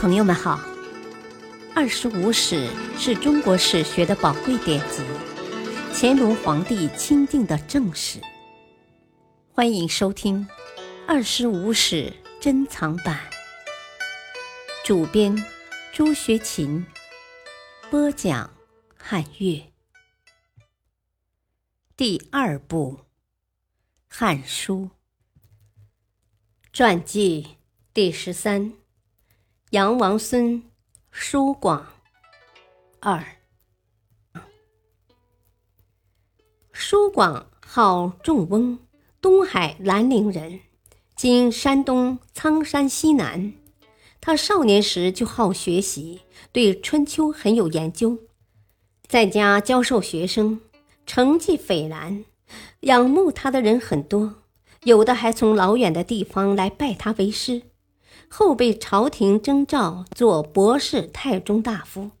朋友们好，《二十五史》是中国史学的宝贵典籍，乾隆皇帝钦定的正史。欢迎收听《二十五史珍藏版》，主编朱学勤，播讲汉乐。第二部《汉书》传记第十三。杨王孙叔广二，叔广号仲翁，东海兰陵人，今山东苍山西南。他少年时就好学习，对《春秋》很有研究，在家教授学生，成绩斐然，仰慕他的人很多，有的还从老远的地方来拜他为师。后被朝廷征召做博士太中大夫。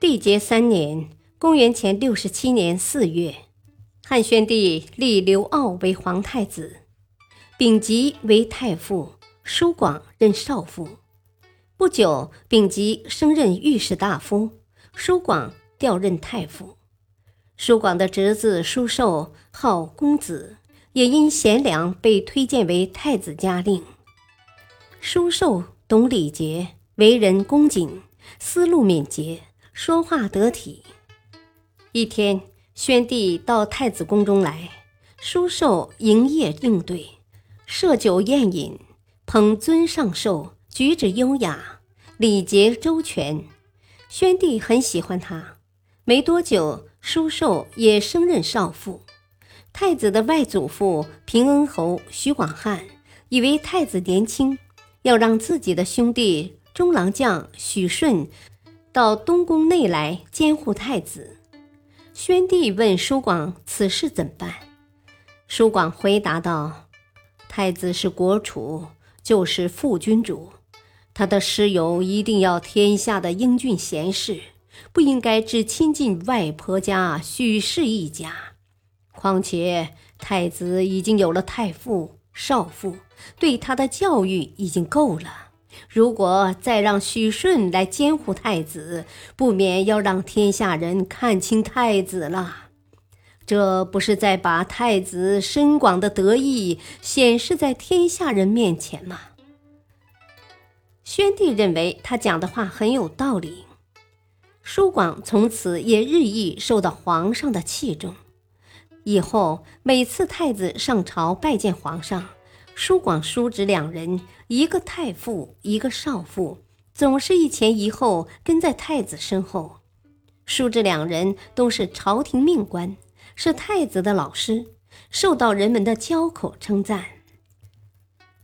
帝节三年（公元前六十七年四月），汉宣帝立刘骜为皇太子，丙吉为太傅，叔广任少傅。不久，丙吉升任御史大夫，叔广调任太傅。叔广的侄子舒寿号公子，也因贤良被推荐为太子嘉令。叔寿懂礼节，为人恭谨，思路敏捷，说话得体。一天，宣帝到太子宫中来，叔寿营业应对，设酒宴饮，捧尊上寿，举止优雅，礼节周全。宣帝很喜欢他。没多久，叔寿也升任少傅。太子的外祖父平恩侯徐广汉以为太子年轻。要让自己的兄弟中郎将许顺到东宫内来监护太子。宣帝问叔广此事怎办？叔广回答道：“太子是国储，就是副君主，他的师友一定要天下的英俊贤士，不应该只亲近外婆家许氏一家。况且太子已经有了太傅。”少妇对他的教育已经够了，如果再让许顺来监护太子，不免要让天下人看清太子了。这不是在把太子深广的德意显示在天下人面前吗？宣帝认为他讲的话很有道理，叔广从此也日益受到皇上的器重。以后每次太子上朝拜见皇上，叔广、叔侄两人，一个太傅，一个少傅，总是一前一后跟在太子身后。叔侄两人都是朝廷命官，是太子的老师，受到人们的交口称赞。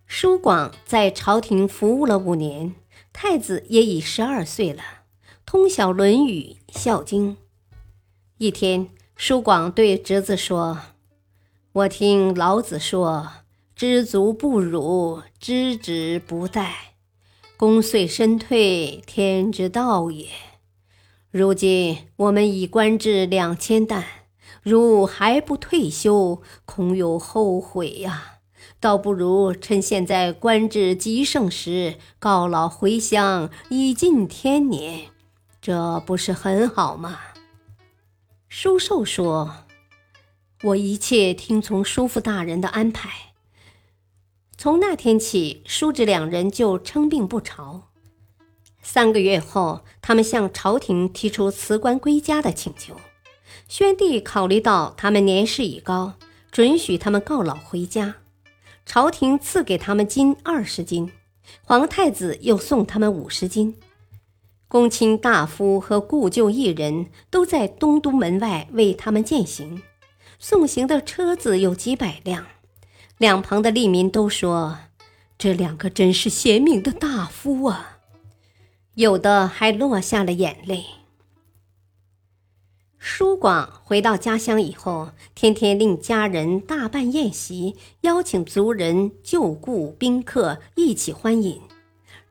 叔广在朝廷服务了五年，太子也已十二岁了，通晓《论语》《孝经》。一天。叔广对侄子说：“我听老子说，知足不辱，知止不殆。功遂身退，天之道也。如今我们已官至两千担，如还不退休，恐有后悔呀。倒不如趁现在官至极盛时，告老回乡，以尽天年，这不是很好吗？”叔寿说：“我一切听从叔父大人的安排。”从那天起，叔侄两人就称病不朝。三个月后，他们向朝廷提出辞官归家的请求。宣帝考虑到他们年事已高，准许他们告老回家。朝廷赐给他们金二十斤，皇太子又送他们五十斤。公卿大夫和故旧艺人都在东都门外为他们饯行，送行的车子有几百辆，两旁的吏民都说：“这两个真是贤明的大夫啊！”有的还落下了眼泪。叔广回到家乡以后，天天令家人大办宴席，邀请族人、旧故宾客一起欢饮。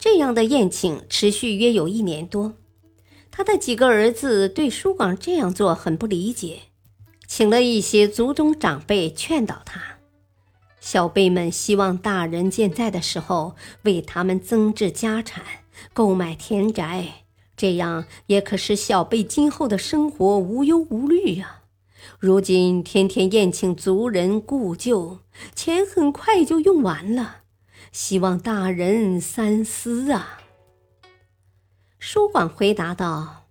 这样的宴请持续约有一年多，他的几个儿子对叔广这样做很不理解，请了一些族中长辈劝导他。小辈们希望大人健在的时候为他们增置家产，购买田宅，这样也可使小辈今后的生活无忧无虑呀。如今天天宴请族人故旧，钱很快就用完了，希望大人三思啊。书广回答道：“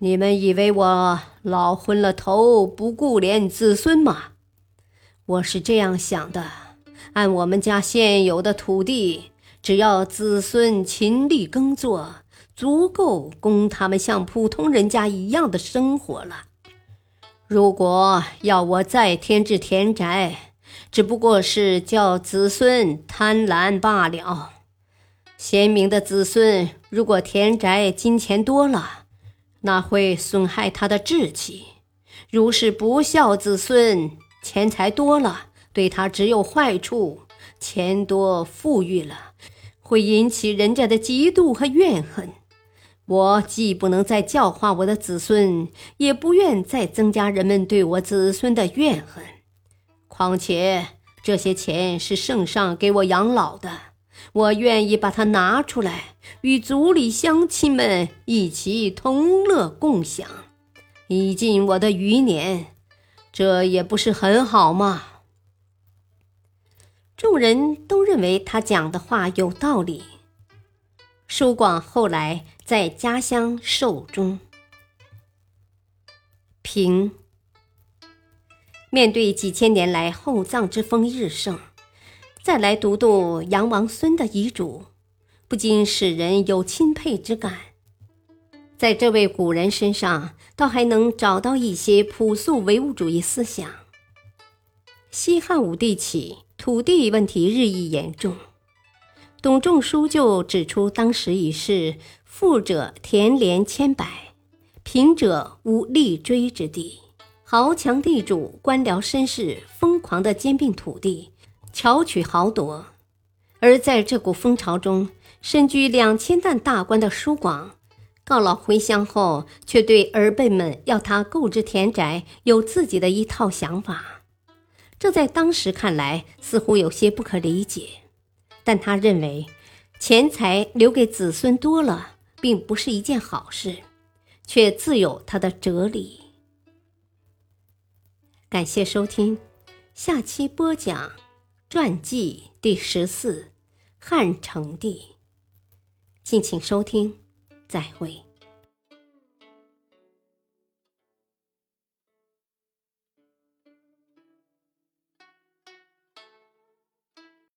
你们以为我老昏了头，不顾怜子孙吗？我是这样想的，按我们家现有的土地，只要子孙勤力耕作，足够供他们像普通人家一样的生活了。”如果要我再添置田宅，只不过是叫子孙贪婪罢了。贤明的子孙，如果田宅金钱多了，那会损害他的志气；如是不孝子孙，钱财多了，对他只有坏处。钱多富裕了，会引起人家的嫉妒和怨恨。我既不能再教化我的子孙，也不愿再增加人们对我子孙的怨恨。况且这些钱是圣上给我养老的，我愿意把它拿出来，与族里乡亲们一起同乐共享，以尽我的余年。这也不是很好吗？众人都认为他讲的话有道理。舒广后来。在家乡寿终。平面对几千年来厚葬之风日盛，再来读读杨王孙的遗嘱，不禁使人有钦佩之感。在这位古人身上，倒还能找到一些朴素唯物主义思想。西汉武帝起，土地问题日益严重。董仲舒就指出，当时已是富者田连千百，贫者无立锥之地，豪强地主、官僚绅士疯狂地兼并土地，巧取豪夺。而在这股风潮中，身居两千担大官的舒广，告老回乡后，却对儿辈们要他购置田宅有自己的一套想法，这在当时看来似乎有些不可理解。但他认为，钱财留给子孙多了，并不是一件好事，却自有他的哲理。感谢收听，下期播讲传记第十四汉成帝。敬请收听，再会。